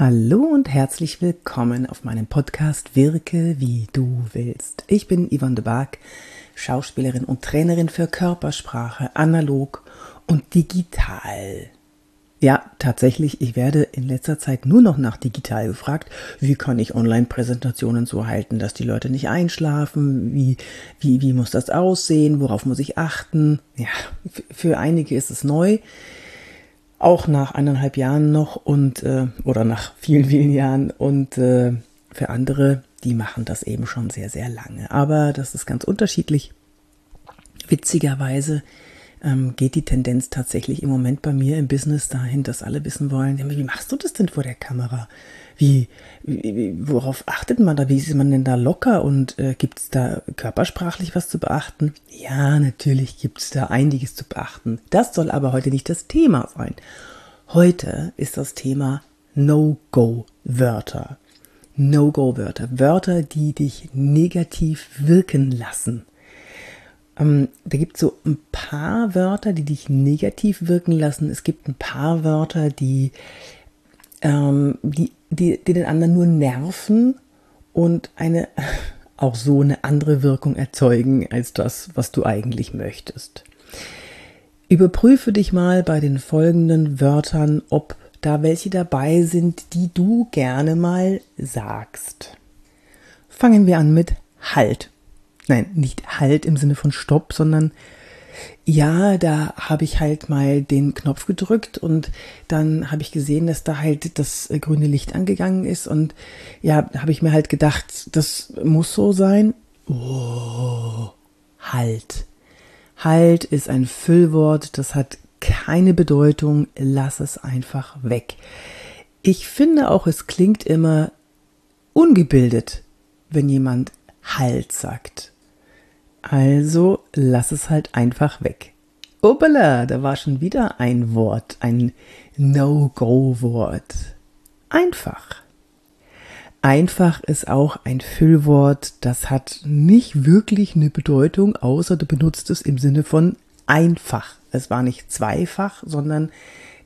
Hallo und herzlich willkommen auf meinem Podcast Wirke wie du willst. Ich bin Yvonne de Barg, Schauspielerin und Trainerin für Körpersprache, analog und digital. Ja, tatsächlich, ich werde in letzter Zeit nur noch nach digital gefragt. Wie kann ich Online-Präsentationen so halten, dass die Leute nicht einschlafen? Wie, wie, wie muss das aussehen? Worauf muss ich achten? Ja, für einige ist es neu auch nach eineinhalb Jahren noch und äh, oder nach vielen, vielen Jahren und äh, für andere, die machen das eben schon sehr, sehr lange. Aber das ist ganz unterschiedlich. Witzigerweise ähm, geht die Tendenz tatsächlich im Moment bei mir im Business dahin, dass alle wissen wollen, wie machst du das denn vor der Kamera? Wie, wie worauf achtet man da? Wie ist man denn da locker? Und äh, gibt es da körpersprachlich was zu beachten? Ja, natürlich gibt es da einiges zu beachten. Das soll aber heute nicht das Thema sein. Heute ist das Thema No-Go-Wörter. No-Go-Wörter. Wörter, die dich negativ wirken lassen. Ähm, da gibt es so ein paar Wörter, die dich negativ wirken lassen. Es gibt ein paar Wörter, die, ähm, die, die, die den anderen nur nerven und eine auch so eine andere Wirkung erzeugen als das, was du eigentlich möchtest. Überprüfe dich mal bei den folgenden Wörtern, ob da welche dabei sind, die du gerne mal sagst. Fangen wir an mit Halt. Nein, nicht Halt im Sinne von Stopp, sondern ja, da habe ich halt mal den Knopf gedrückt und dann habe ich gesehen, dass da halt das grüne Licht angegangen ist und ja, habe ich mir halt gedacht, das muss so sein. Oh, halt. Halt ist ein Füllwort, das hat keine Bedeutung, lass es einfach weg. Ich finde auch, es klingt immer ungebildet, wenn jemand Halt sagt. Also lass es halt einfach weg. Obala, da war schon wieder ein Wort, ein No-Go-Wort. Einfach. Einfach ist auch ein Füllwort, das hat nicht wirklich eine Bedeutung, außer du benutzt es im Sinne von einfach. Es war nicht zweifach, sondern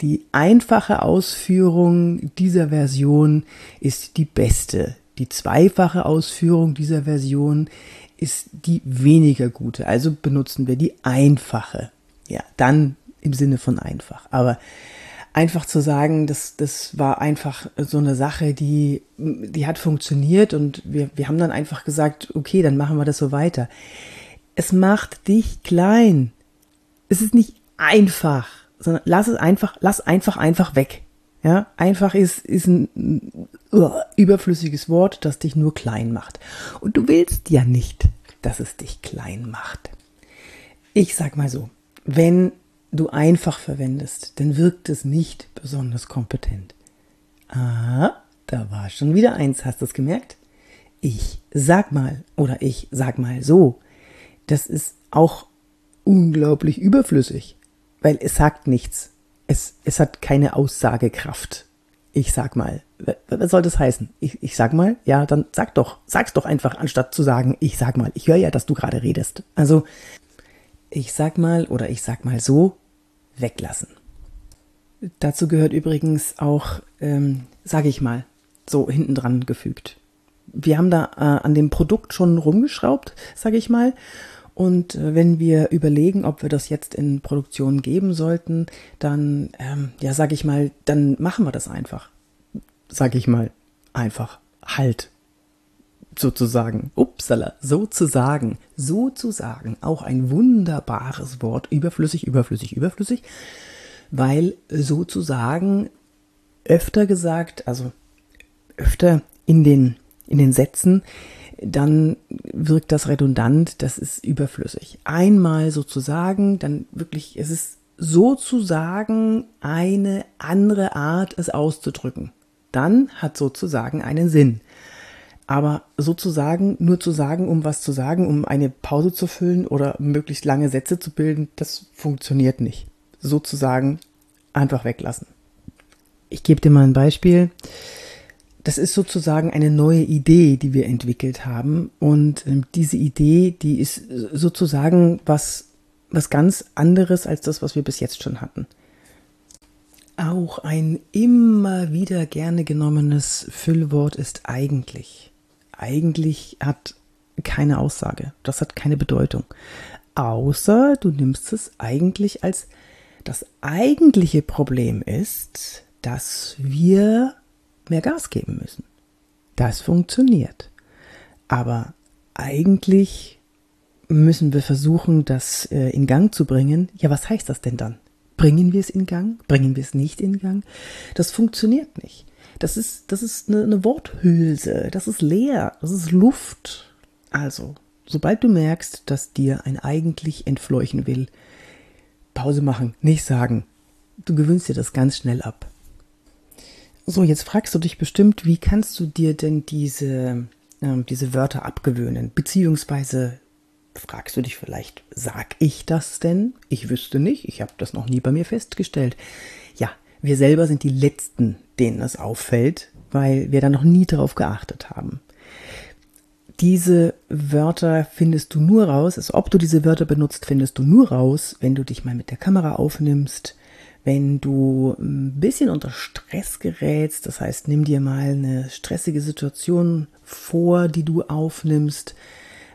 die einfache Ausführung dieser Version ist die beste. Die zweifache Ausführung dieser Version ist die weniger gute. Also benutzen wir die einfache. Ja, dann im Sinne von einfach. Aber einfach zu sagen, das, das war einfach so eine Sache, die, die hat funktioniert und wir, wir haben dann einfach gesagt, okay, dann machen wir das so weiter. Es macht dich klein. Es ist nicht einfach, sondern lass es einfach, lass einfach, einfach weg. Ja, einfach ist, ist ein uh, überflüssiges Wort, das dich nur klein macht. Und du willst ja nicht, dass es dich klein macht. Ich sag mal so, wenn du einfach verwendest, dann wirkt es nicht besonders kompetent. Ah, da war schon wieder eins, hast du es gemerkt? Ich sag mal oder ich sag mal so. Das ist auch unglaublich überflüssig, weil es sagt nichts. Es, es hat keine Aussagekraft. Ich sag mal. Was soll das heißen? Ich, ich sag mal, ja, dann sag doch, sag's doch einfach, anstatt zu sagen, ich sag mal. Ich höre ja, dass du gerade redest. Also, ich sag mal oder ich sag mal so, weglassen. Dazu gehört übrigens auch, ähm, sage ich mal, so hinten dran gefügt. Wir haben da äh, an dem Produkt schon rumgeschraubt, sage ich mal. Und äh, wenn wir überlegen, ob wir das jetzt in Produktion geben sollten, dann, ähm, ja, sage ich mal, dann machen wir das einfach. Sage ich mal, einfach. Halt sozusagen, upsala, sozusagen, sozusagen, auch ein wunderbares Wort, überflüssig, überflüssig, überflüssig, weil sozusagen öfter gesagt, also öfter in den, in den Sätzen, dann wirkt das redundant, das ist überflüssig. Einmal sozusagen, dann wirklich, es ist sozusagen eine andere Art, es auszudrücken. Dann hat sozusagen einen Sinn. Aber sozusagen, nur zu sagen, um was zu sagen, um eine Pause zu füllen oder möglichst lange Sätze zu bilden, das funktioniert nicht. Sozusagen einfach weglassen. Ich gebe dir mal ein Beispiel. Das ist sozusagen eine neue Idee, die wir entwickelt haben. Und ähm, diese Idee, die ist sozusagen was, was ganz anderes als das, was wir bis jetzt schon hatten. Auch ein immer wieder gerne genommenes Füllwort ist eigentlich. Eigentlich hat keine Aussage, das hat keine Bedeutung. Außer du nimmst es eigentlich als das eigentliche Problem ist, dass wir mehr Gas geben müssen. Das funktioniert. Aber eigentlich müssen wir versuchen, das äh, in Gang zu bringen. Ja, was heißt das denn dann? Bringen wir es in Gang? Bringen wir es nicht in Gang? Das funktioniert nicht. Das ist, das ist eine, eine Worthülse. Das ist leer. Das ist Luft. Also, sobald du merkst, dass dir ein eigentlich entfleuchen will, Pause machen, nicht sagen. Du gewöhnst dir das ganz schnell ab. So, jetzt fragst du dich bestimmt, wie kannst du dir denn diese, äh, diese Wörter abgewöhnen? Beziehungsweise fragst du dich vielleicht, sag ich das denn? Ich wüsste nicht, ich habe das noch nie bei mir festgestellt. Ja, wir selber sind die Letzten, denen es auffällt, weil wir da noch nie drauf geachtet haben. Diese Wörter findest du nur raus, also ob du diese Wörter benutzt, findest du nur raus, wenn du dich mal mit der Kamera aufnimmst, wenn du ein bisschen unter Stress gerätst, das heißt, nimm dir mal eine stressige Situation vor, die du aufnimmst,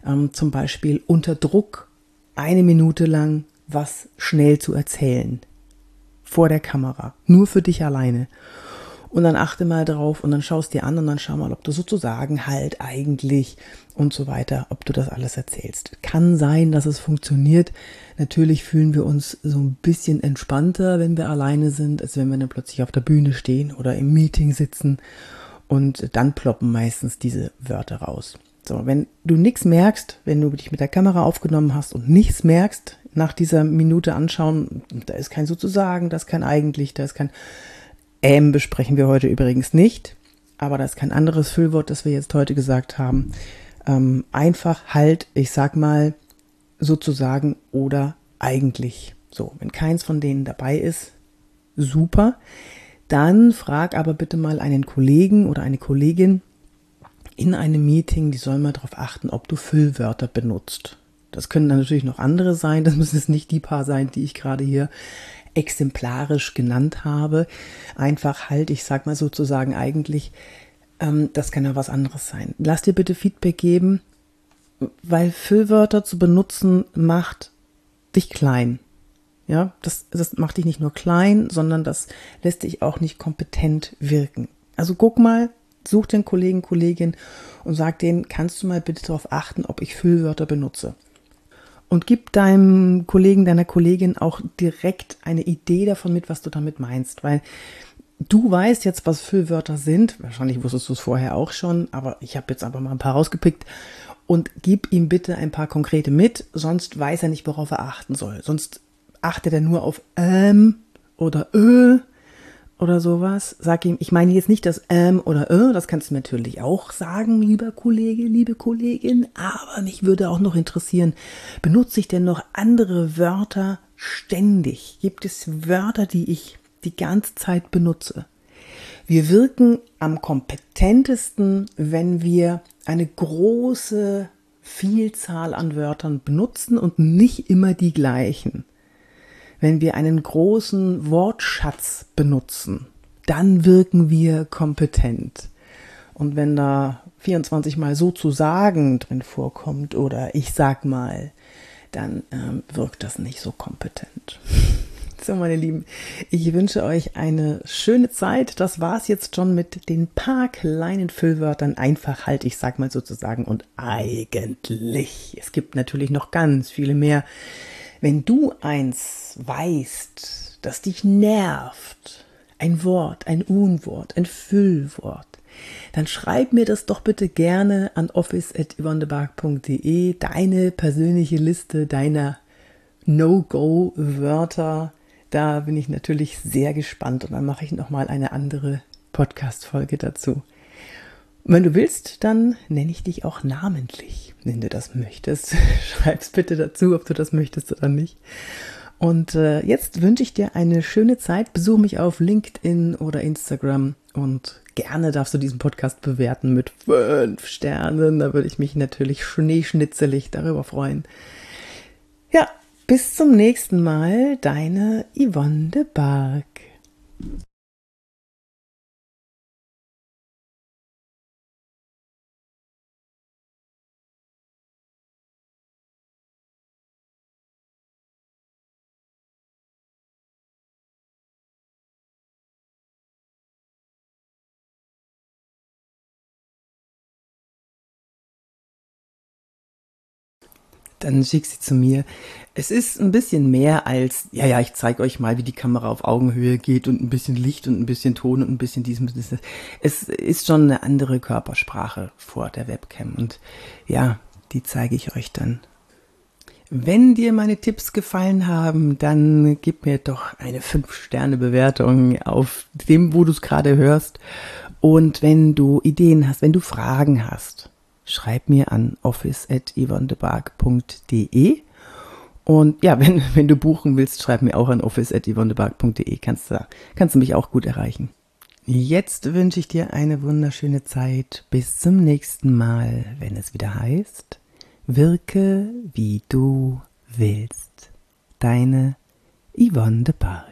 ähm, zum Beispiel unter Druck eine Minute lang was schnell zu erzählen. Vor der Kamera. Nur für dich alleine. Und dann achte mal drauf und dann schaust dir an und dann schau mal, ob du sozusagen halt eigentlich und so weiter, ob du das alles erzählst. Kann sein, dass es funktioniert. Natürlich fühlen wir uns so ein bisschen entspannter, wenn wir alleine sind, als wenn wir dann plötzlich auf der Bühne stehen oder im Meeting sitzen. Und dann ploppen meistens diese Wörter raus. So, wenn du nichts merkst, wenn du dich mit der Kamera aufgenommen hast und nichts merkst, nach dieser Minute anschauen, da ist kein sozusagen, da ist kein eigentlich, da ist kein ähm besprechen wir heute übrigens nicht, aber da ist kein anderes Füllwort, das wir jetzt heute gesagt haben. Ähm, einfach halt, ich sag mal, sozusagen oder eigentlich. So, wenn keins von denen dabei ist, super. Dann frag aber bitte mal einen Kollegen oder eine Kollegin, in einem Meeting, die sollen mal darauf achten, ob du Füllwörter benutzt. Das können dann natürlich noch andere sein, das müssen jetzt nicht die paar sein, die ich gerade hier exemplarisch genannt habe. Einfach halt, ich sag mal sozusagen eigentlich, ähm, das kann ja was anderes sein. Lass dir bitte Feedback geben, weil Füllwörter zu benutzen macht dich klein. Ja, das, das macht dich nicht nur klein, sondern das lässt dich auch nicht kompetent wirken. Also guck mal, such den Kollegen, Kollegin und sag denen, kannst du mal bitte darauf achten, ob ich Füllwörter benutze. Und gib deinem Kollegen, deiner Kollegin auch direkt eine Idee davon mit, was du damit meinst, weil du weißt jetzt, was Füllwörter sind. Wahrscheinlich wusstest du es vorher auch schon, aber ich habe jetzt einfach mal ein paar rausgepickt und gib ihm bitte ein paar konkrete mit, sonst weiß er nicht, worauf er achten soll. Sonst achtet er nur auf ähm oder ö oder sowas. Sag ihm, ich meine jetzt nicht das ähm oder äh, das kannst du natürlich auch sagen, lieber Kollege, liebe Kollegin, aber mich würde auch noch interessieren, benutze ich denn noch andere Wörter ständig? Gibt es Wörter, die ich die ganze Zeit benutze? Wir wirken am kompetentesten, wenn wir eine große Vielzahl an Wörtern benutzen und nicht immer die gleichen wenn wir einen großen Wortschatz benutzen, dann wirken wir kompetent. Und wenn da 24 mal so zu sagen drin vorkommt oder ich sag mal, dann ähm, wirkt das nicht so kompetent. So, meine Lieben, ich wünsche euch eine schöne Zeit. Das war's jetzt schon mit den paar kleinen Füllwörtern. Einfach halt, ich sag mal sozusagen und eigentlich. Es gibt natürlich noch ganz viele mehr. Wenn du eins weißt, das dich nervt, ein Wort, ein Unwort, ein Füllwort, dann schreib mir das doch bitte gerne an office.yvonnebark.de, deine persönliche Liste deiner No-Go-Wörter. Da bin ich natürlich sehr gespannt und dann mache ich nochmal eine andere Podcast-Folge dazu. Wenn du willst, dann nenne ich dich auch namentlich, wenn du das möchtest. Schreib's bitte dazu, ob du das möchtest oder nicht. Und äh, jetzt wünsche ich dir eine schöne Zeit. Besuch mich auf LinkedIn oder Instagram und gerne darfst du diesen Podcast bewerten mit fünf Sternen. Da würde ich mich natürlich schneeschnitzelig darüber freuen. Ja, bis zum nächsten Mal, deine Yvonne de Barg. Dann schick sie zu mir. Es ist ein bisschen mehr als, ja, ja, ich zeige euch mal, wie die Kamera auf Augenhöhe geht und ein bisschen Licht und ein bisschen Ton und ein bisschen dies und das. Es ist schon eine andere Körpersprache vor der Webcam und ja, die zeige ich euch dann. Wenn dir meine Tipps gefallen haben, dann gib mir doch eine 5-Sterne-Bewertung auf dem, wo du es gerade hörst. Und wenn du Ideen hast, wenn du Fragen hast, schreib mir an office.yvonnebark.de. Und ja, wenn, wenn du buchen willst, schreib mir auch an office.yvonnebark.de. Kannst du, kannst du mich auch gut erreichen. Jetzt wünsche ich dir eine wunderschöne Zeit. Bis zum nächsten Mal, wenn es wieder heißt, wirke wie du willst. Deine Yvonne de Barg.